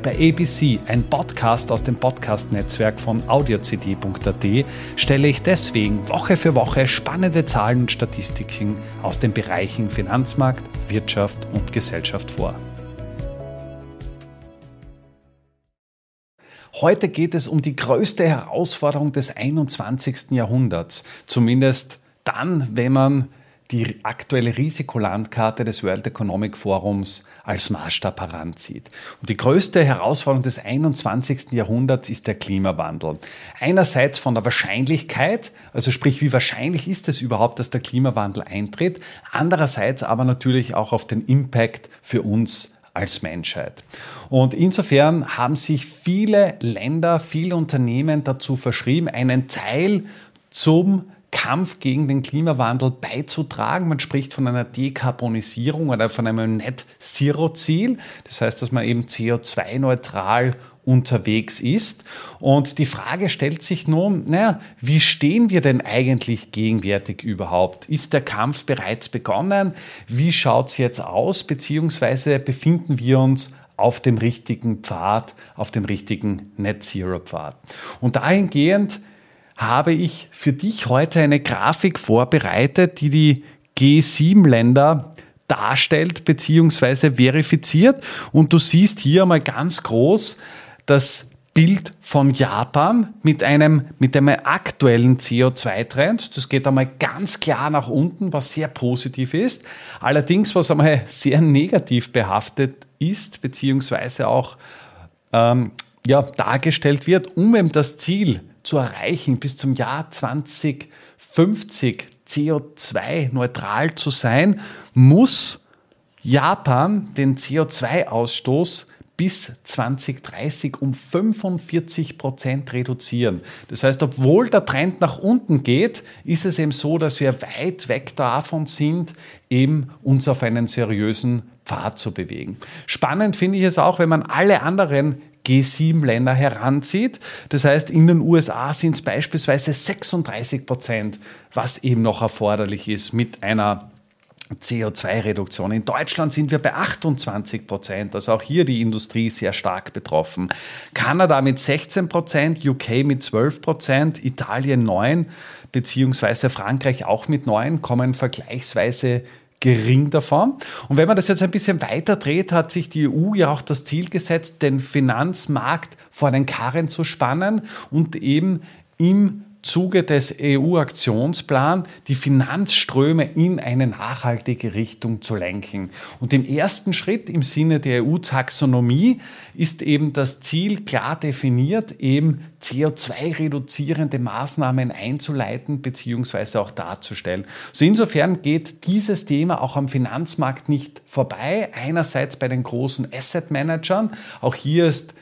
Bei ABC, ein Podcast aus dem Podcast-Netzwerk von audiocd.at, stelle ich deswegen Woche für Woche spannende Zahlen und Statistiken aus den Bereichen Finanzmarkt, Wirtschaft und Gesellschaft vor. Heute geht es um die größte Herausforderung des 21. Jahrhunderts, zumindest dann, wenn man die aktuelle Risikolandkarte des World Economic Forums als Maßstab heranzieht. Und die größte Herausforderung des 21. Jahrhunderts ist der Klimawandel. Einerseits von der Wahrscheinlichkeit, also sprich, wie wahrscheinlich ist es überhaupt, dass der Klimawandel eintritt, andererseits aber natürlich auch auf den Impact für uns als Menschheit. Und insofern haben sich viele Länder, viele Unternehmen dazu verschrieben, einen Teil zum Kampf gegen den Klimawandel beizutragen. Man spricht von einer Dekarbonisierung oder von einem Net-Zero-Ziel. Das heißt, dass man eben CO2-neutral unterwegs ist. Und die Frage stellt sich nun, naja, wie stehen wir denn eigentlich gegenwärtig überhaupt? Ist der Kampf bereits begonnen? Wie schaut es jetzt aus? Beziehungsweise befinden wir uns auf dem richtigen Pfad, auf dem richtigen Net-Zero-Pfad? Und dahingehend habe ich für dich heute eine Grafik vorbereitet, die die G7-Länder darstellt bzw. verifiziert. Und du siehst hier mal ganz groß das Bild von Japan mit einem, mit einem aktuellen CO2-Trend. Das geht einmal ganz klar nach unten, was sehr positiv ist. Allerdings, was einmal sehr negativ behaftet ist, beziehungsweise auch ähm, ja, dargestellt wird, um eben das Ziel zu erreichen, bis zum Jahr 2050 CO2-neutral zu sein, muss Japan den CO2-Ausstoß bis 2030 um 45 Prozent reduzieren. Das heißt, obwohl der Trend nach unten geht, ist es eben so, dass wir weit weg davon sind, eben uns auf einen seriösen Pfad zu bewegen. Spannend finde ich es auch, wenn man alle anderen G7-Länder heranzieht. Das heißt, in den USA sind es beispielsweise 36 Prozent, was eben noch erforderlich ist mit einer CO2-Reduktion. In Deutschland sind wir bei 28 Prozent, also auch hier die Industrie sehr stark betroffen. Kanada mit 16 Prozent, UK mit 12 Prozent, Italien 9, beziehungsweise Frankreich auch mit 9, kommen vergleichsweise gering davon. Und wenn man das jetzt ein bisschen weiter dreht, hat sich die EU ja auch das Ziel gesetzt, den Finanzmarkt vor den Karren zu spannen und eben im Zuge des EU-Aktionsplans die Finanzströme in eine nachhaltige Richtung zu lenken. Und im ersten Schritt im Sinne der EU-Taxonomie ist eben das Ziel klar definiert, eben CO2-reduzierende Maßnahmen einzuleiten bzw. auch darzustellen. So insofern geht dieses Thema auch am Finanzmarkt nicht vorbei. Einerseits bei den großen Asset-Managern. Auch hier ist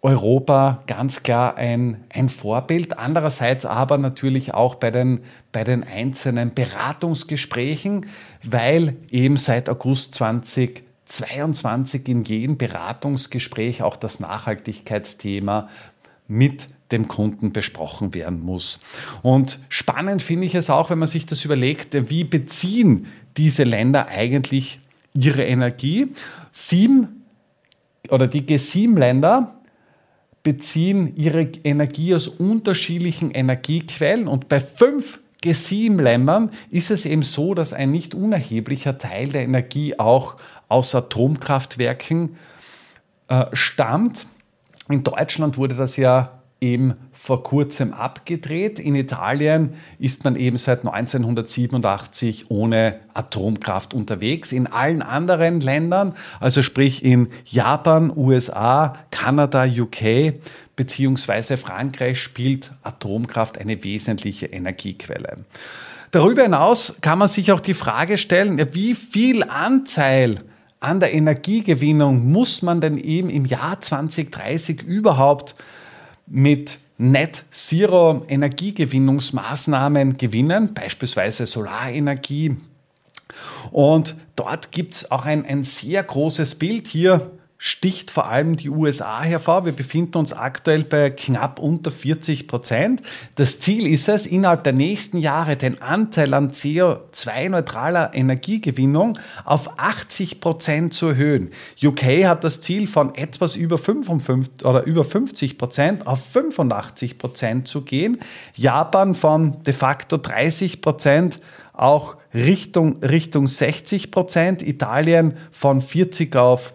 Europa ganz klar ein, ein Vorbild. Andererseits aber natürlich auch bei den, bei den einzelnen Beratungsgesprächen, weil eben seit August 2022 in jedem Beratungsgespräch auch das Nachhaltigkeitsthema mit dem Kunden besprochen werden muss. Und spannend finde ich es auch, wenn man sich das überlegt, wie beziehen diese Länder eigentlich ihre Energie? Sieben oder die G7-Länder beziehen ihre Energie aus unterschiedlichen Energiequellen und bei fünf G7-Ländern ist es eben so, dass ein nicht unerheblicher Teil der Energie auch aus Atomkraftwerken äh, stammt. In Deutschland wurde das ja eben vor kurzem abgedreht. In Italien ist man eben seit 1987 ohne Atomkraft unterwegs. In allen anderen Ländern, also sprich in Japan, USA, Kanada, UK beziehungsweise Frankreich, spielt Atomkraft eine wesentliche Energiequelle. Darüber hinaus kann man sich auch die Frage stellen, wie viel Anteil an der Energiegewinnung muss man denn eben im Jahr 2030 überhaupt mit Net Zero Energiegewinnungsmaßnahmen gewinnen, beispielsweise Solarenergie. Und dort gibt es auch ein, ein sehr großes Bild hier sticht vor allem die USA hervor. Wir befinden uns aktuell bei knapp unter 40 Prozent. Das Ziel ist es, innerhalb der nächsten Jahre den Anteil an CO2-neutraler Energiegewinnung auf 80 Prozent zu erhöhen. UK hat das Ziel von etwas über 55 oder über 50 Prozent auf 85 Prozent zu gehen. Japan von de facto 30 Prozent auch Richtung, Richtung 60 Prozent. Italien von 40 auf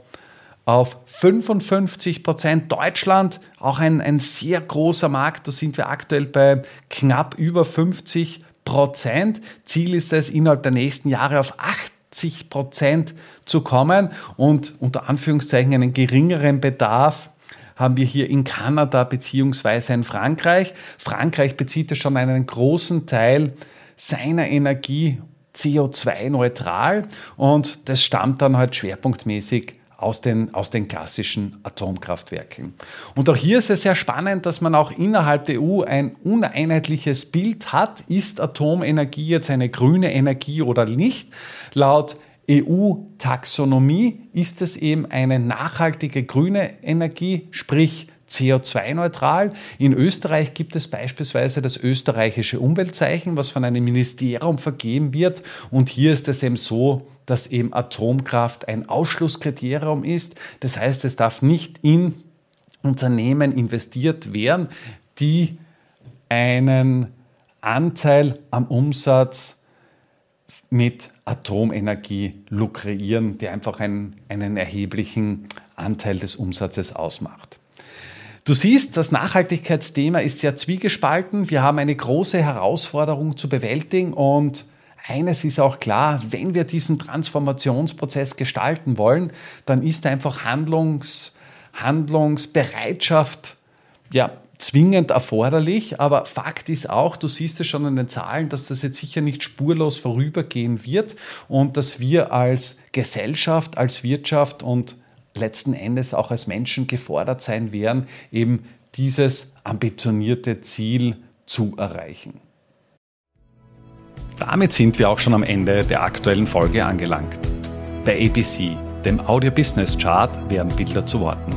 auf 55 Prozent. Deutschland, auch ein, ein sehr großer Markt, da sind wir aktuell bei knapp über 50 Prozent. Ziel ist es, innerhalb der nächsten Jahre auf 80 Prozent zu kommen und unter Anführungszeichen einen geringeren Bedarf haben wir hier in Kanada beziehungsweise in Frankreich. Frankreich bezieht ja schon einen großen Teil seiner Energie CO2-neutral und das stammt dann halt schwerpunktmäßig aus den, aus den klassischen Atomkraftwerken. Und auch hier ist es sehr spannend, dass man auch innerhalb der EU ein uneinheitliches Bild hat. Ist Atomenergie jetzt eine grüne Energie oder nicht? Laut EU-Taxonomie ist es eben eine nachhaltige grüne Energie, sprich CO2-neutral. In Österreich gibt es beispielsweise das österreichische Umweltzeichen, was von einem Ministerium vergeben wird. Und hier ist es eben so, dass eben Atomkraft ein Ausschlusskriterium ist. Das heißt, es darf nicht in Unternehmen investiert werden, die einen Anteil am Umsatz mit Atomenergie lukrieren, der einfach einen, einen erheblichen Anteil des Umsatzes ausmacht. Du siehst, das Nachhaltigkeitsthema ist sehr zwiegespalten. Wir haben eine große Herausforderung zu bewältigen und eines ist auch klar, wenn wir diesen Transformationsprozess gestalten wollen, dann ist einfach Handlungs, Handlungsbereitschaft ja, zwingend erforderlich. Aber Fakt ist auch, du siehst es schon an den Zahlen, dass das jetzt sicher nicht spurlos vorübergehen wird und dass wir als Gesellschaft, als Wirtschaft und letzten Endes auch als Menschen gefordert sein werden, eben dieses ambitionierte Ziel zu erreichen. Damit sind wir auch schon am Ende der aktuellen Folge angelangt. Bei ABC, dem Audio Business Chart, werden Bilder zu Worten.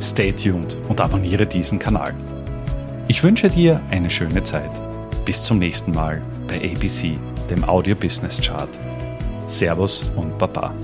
Stay tuned und abonniere diesen Kanal. Ich wünsche dir eine schöne Zeit. Bis zum nächsten Mal bei ABC, dem Audio Business Chart. Servus und Baba.